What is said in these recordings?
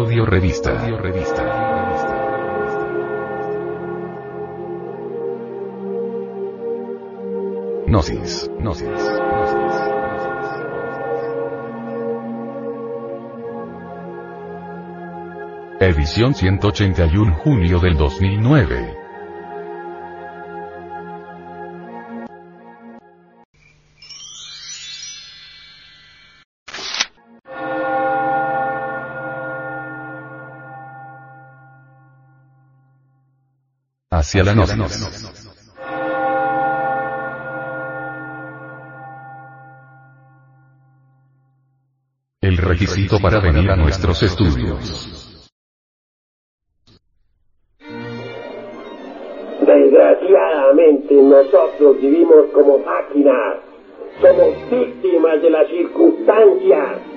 Audio Revista. Audio Revista. Gnosis. Gnosis. Edición 181 junio del 2009. Hacia la noche. El requisito para venir a nuestros estudios. Desgraciadamente nosotros vivimos como máquinas. Somos víctimas de las circunstancias.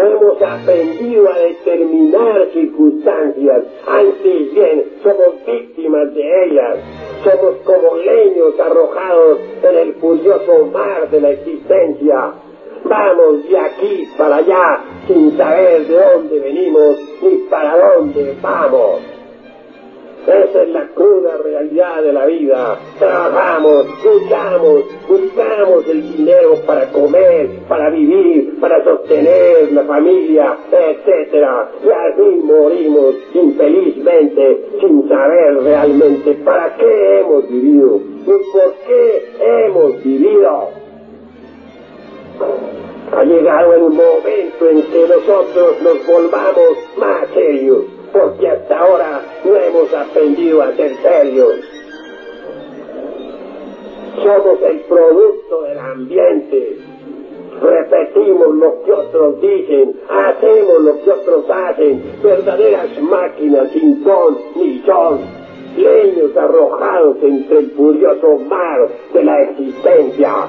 No hemos aprendido a determinar circunstancias. Antes bien, somos víctimas de ellas. Somos como leños arrojados en el furioso mar de la existencia. Vamos de aquí para allá sin saber de dónde venimos ni para dónde vamos. Esa es la cruda realidad de la vida. Trabajamos, luchamos, buscamos el dinero para comer, para vivir, para sostener la familia, etc. Y así morimos infelizmente sin saber realmente para qué hemos vivido y por qué hemos vivido. Ha llegado el momento en que nosotros nos volvamos más serios porque hasta ahora no hemos aprendido a ser serios. Somos el producto del ambiente. Repetimos lo que otros dicen, hacemos lo que otros hacen, verdaderas máquinas sin ton ni son, leños arrojados entre el furioso mar de la existencia.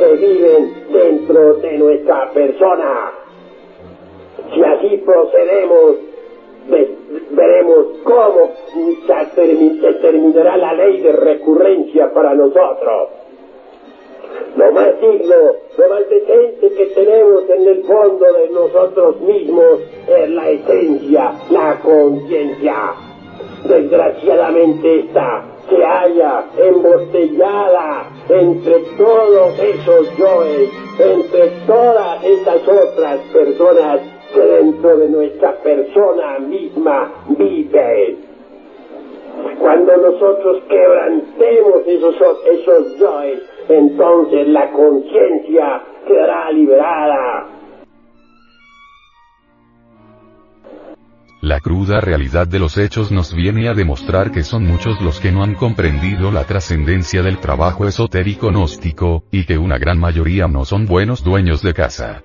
que viven dentro de nuestra persona. Si así procedemos, veremos cómo se terminará la ley de recurrencia para nosotros. Lo más digno, lo más decente que tenemos en el fondo de nosotros mismos es la esencia, la conciencia. Desgraciadamente esta se halla embotellada entre todos esos yoes, entre todas esas otras personas que dentro de nuestra persona misma vive. Cuando nosotros quebrantemos esos, esos yoes, entonces la conciencia quedará liberada. La cruda realidad de los hechos nos viene a demostrar que son muchos los que no han comprendido la trascendencia del trabajo esotérico gnóstico, y que una gran mayoría no son buenos dueños de casa.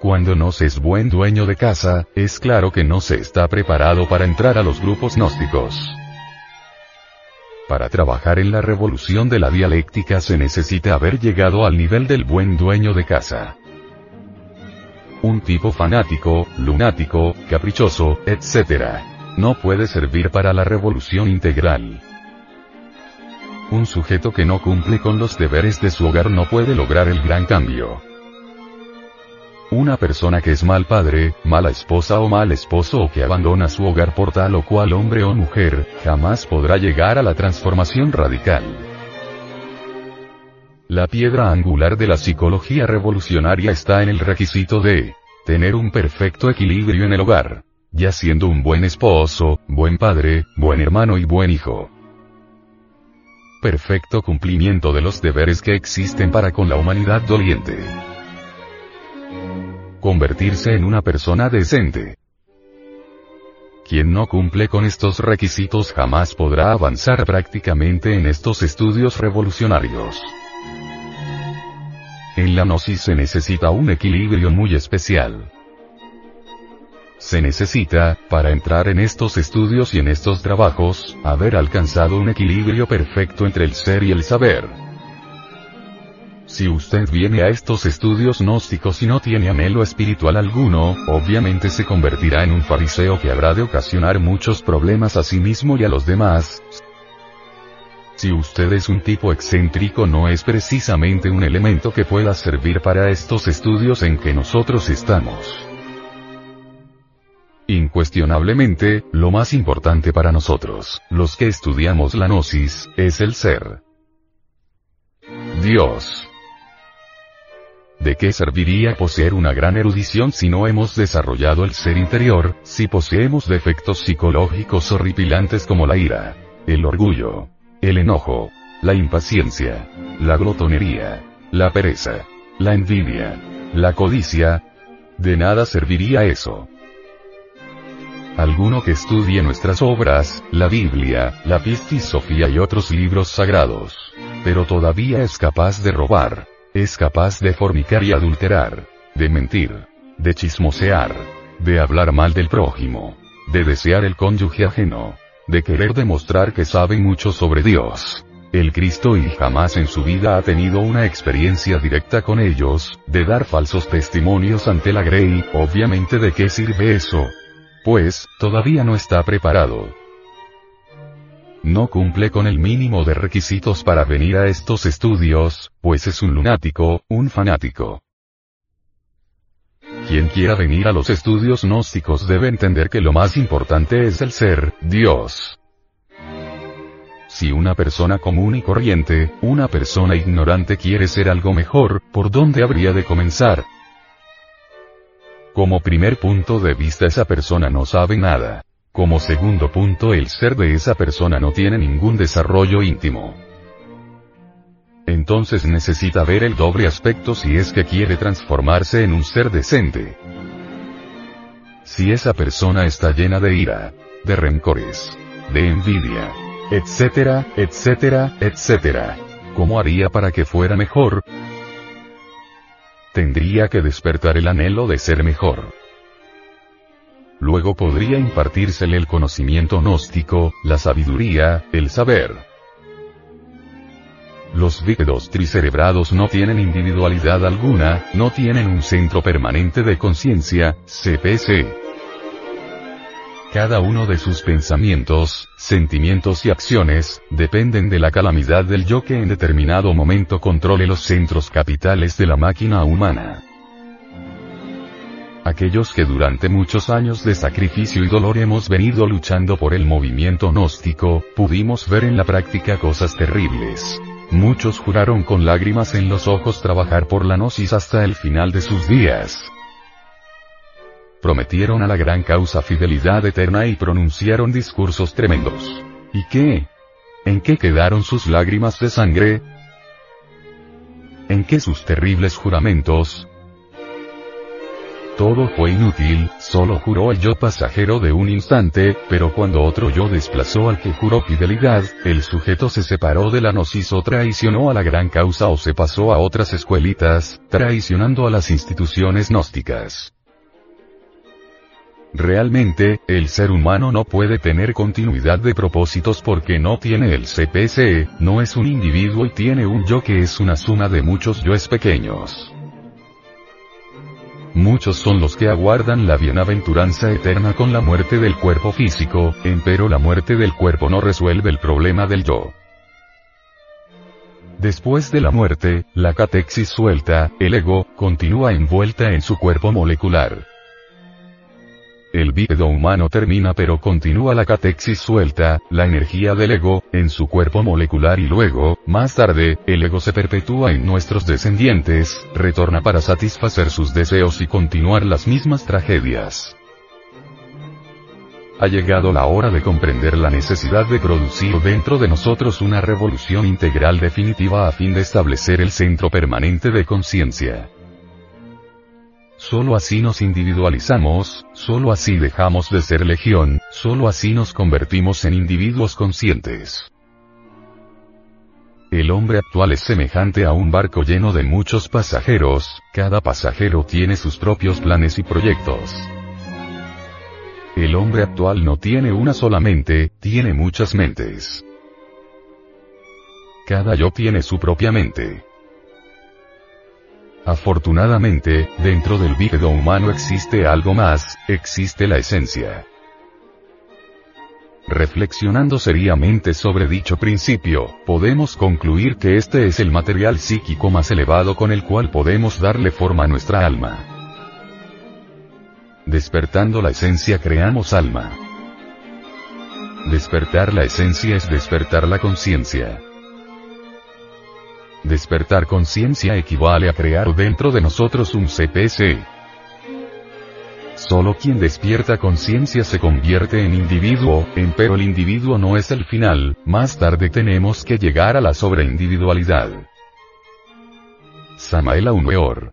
Cuando no se es buen dueño de casa, es claro que no se está preparado para entrar a los grupos gnósticos. Para trabajar en la revolución de la dialéctica se necesita haber llegado al nivel del buen dueño de casa. Un tipo fanático, lunático, caprichoso, etc. No puede servir para la revolución integral. Un sujeto que no cumple con los deberes de su hogar no puede lograr el gran cambio. Una persona que es mal padre, mala esposa o mal esposo o que abandona su hogar por tal o cual hombre o mujer, jamás podrá llegar a la transformación radical. La piedra angular de la psicología revolucionaria está en el requisito de tener un perfecto equilibrio en el hogar, ya siendo un buen esposo, buen padre, buen hermano y buen hijo. Perfecto cumplimiento de los deberes que existen para con la humanidad doliente. Convertirse en una persona decente. Quien no cumple con estos requisitos jamás podrá avanzar prácticamente en estos estudios revolucionarios. En la gnosis se necesita un equilibrio muy especial. Se necesita, para entrar en estos estudios y en estos trabajos, haber alcanzado un equilibrio perfecto entre el ser y el saber. Si usted viene a estos estudios gnósticos y no tiene anhelo espiritual alguno, obviamente se convertirá en un fariseo que habrá de ocasionar muchos problemas a sí mismo y a los demás, si usted es un tipo excéntrico no es precisamente un elemento que pueda servir para estos estudios en que nosotros estamos. Incuestionablemente, lo más importante para nosotros, los que estudiamos la gnosis, es el ser. Dios. ¿De qué serviría poseer una gran erudición si no hemos desarrollado el ser interior, si poseemos defectos psicológicos horripilantes como la ira, el orgullo, el enojo, la impaciencia, la glotonería, la pereza, la envidia, la codicia, de nada serviría eso. Alguno que estudie nuestras obras, la Biblia, la Pistisofía y otros libros sagrados, pero todavía es capaz de robar, es capaz de fornicar y adulterar, de mentir, de chismosear, de hablar mal del prójimo, de desear el cónyuge ajeno, de querer demostrar que sabe mucho sobre Dios. El Cristo y jamás en su vida ha tenido una experiencia directa con ellos, de dar falsos testimonios ante la Grey, obviamente de qué sirve eso. Pues, todavía no está preparado. No cumple con el mínimo de requisitos para venir a estos estudios, pues es un lunático, un fanático. Quien quiera venir a los estudios gnósticos debe entender que lo más importante es el ser, Dios. Si una persona común y corriente, una persona ignorante quiere ser algo mejor, ¿por dónde habría de comenzar? Como primer punto de vista esa persona no sabe nada. Como segundo punto el ser de esa persona no tiene ningún desarrollo íntimo entonces necesita ver el doble aspecto si es que quiere transformarse en un ser decente. Si esa persona está llena de ira, de rencores, de envidia, etcétera, etcétera, etcétera, ¿cómo haría para que fuera mejor? Tendría que despertar el anhelo de ser mejor. Luego podría impartírsele el conocimiento gnóstico, la sabiduría, el saber. Los bípedos tricerebrados no tienen individualidad alguna, no tienen un centro permanente de conciencia, CPC. Cada uno de sus pensamientos, sentimientos y acciones, dependen de la calamidad del yo que en determinado momento controle los centros capitales de la máquina humana. Aquellos que durante muchos años de sacrificio y dolor hemos venido luchando por el movimiento gnóstico, pudimos ver en la práctica cosas terribles. Muchos juraron con lágrimas en los ojos trabajar por la gnosis hasta el final de sus días. Prometieron a la gran causa fidelidad eterna y pronunciaron discursos tremendos. ¿Y qué? ¿En qué quedaron sus lágrimas de sangre? ¿En qué sus terribles juramentos? Todo fue inútil, solo juró el yo pasajero de un instante, pero cuando otro yo desplazó al que juró fidelidad, el sujeto se separó de la gnosis o traicionó a la gran causa o se pasó a otras escuelitas, traicionando a las instituciones gnósticas. Realmente, el ser humano no puede tener continuidad de propósitos porque no tiene el CPC, no es un individuo y tiene un yo que es una suma de muchos yoes pequeños. Muchos son los que aguardan la bienaventuranza eterna con la muerte del cuerpo físico, empero la muerte del cuerpo no resuelve el problema del yo. Después de la muerte, la catexis suelta, el ego, continúa envuelta en su cuerpo molecular. El bípedo humano termina pero continúa la catexis suelta, la energía del ego, en su cuerpo molecular y luego, más tarde, el ego se perpetúa en nuestros descendientes, retorna para satisfacer sus deseos y continuar las mismas tragedias. Ha llegado la hora de comprender la necesidad de producir dentro de nosotros una revolución integral definitiva a fin de establecer el centro permanente de conciencia. Solo así nos individualizamos, solo así dejamos de ser legión, solo así nos convertimos en individuos conscientes. El hombre actual es semejante a un barco lleno de muchos pasajeros, cada pasajero tiene sus propios planes y proyectos. El hombre actual no tiene una sola mente, tiene muchas mentes. Cada yo tiene su propia mente. Afortunadamente, dentro del bípedo humano existe algo más, existe la esencia. Reflexionando seriamente sobre dicho principio, podemos concluir que este es el material psíquico más elevado con el cual podemos darle forma a nuestra alma. Despertando la esencia creamos alma. Despertar la esencia es despertar la conciencia. Despertar conciencia equivale a crear dentro de nosotros un CPC. Solo quien despierta conciencia se convierte en individuo, pero el individuo no es el final, más tarde tenemos que llegar a la sobreindividualidad. Samael Aumeor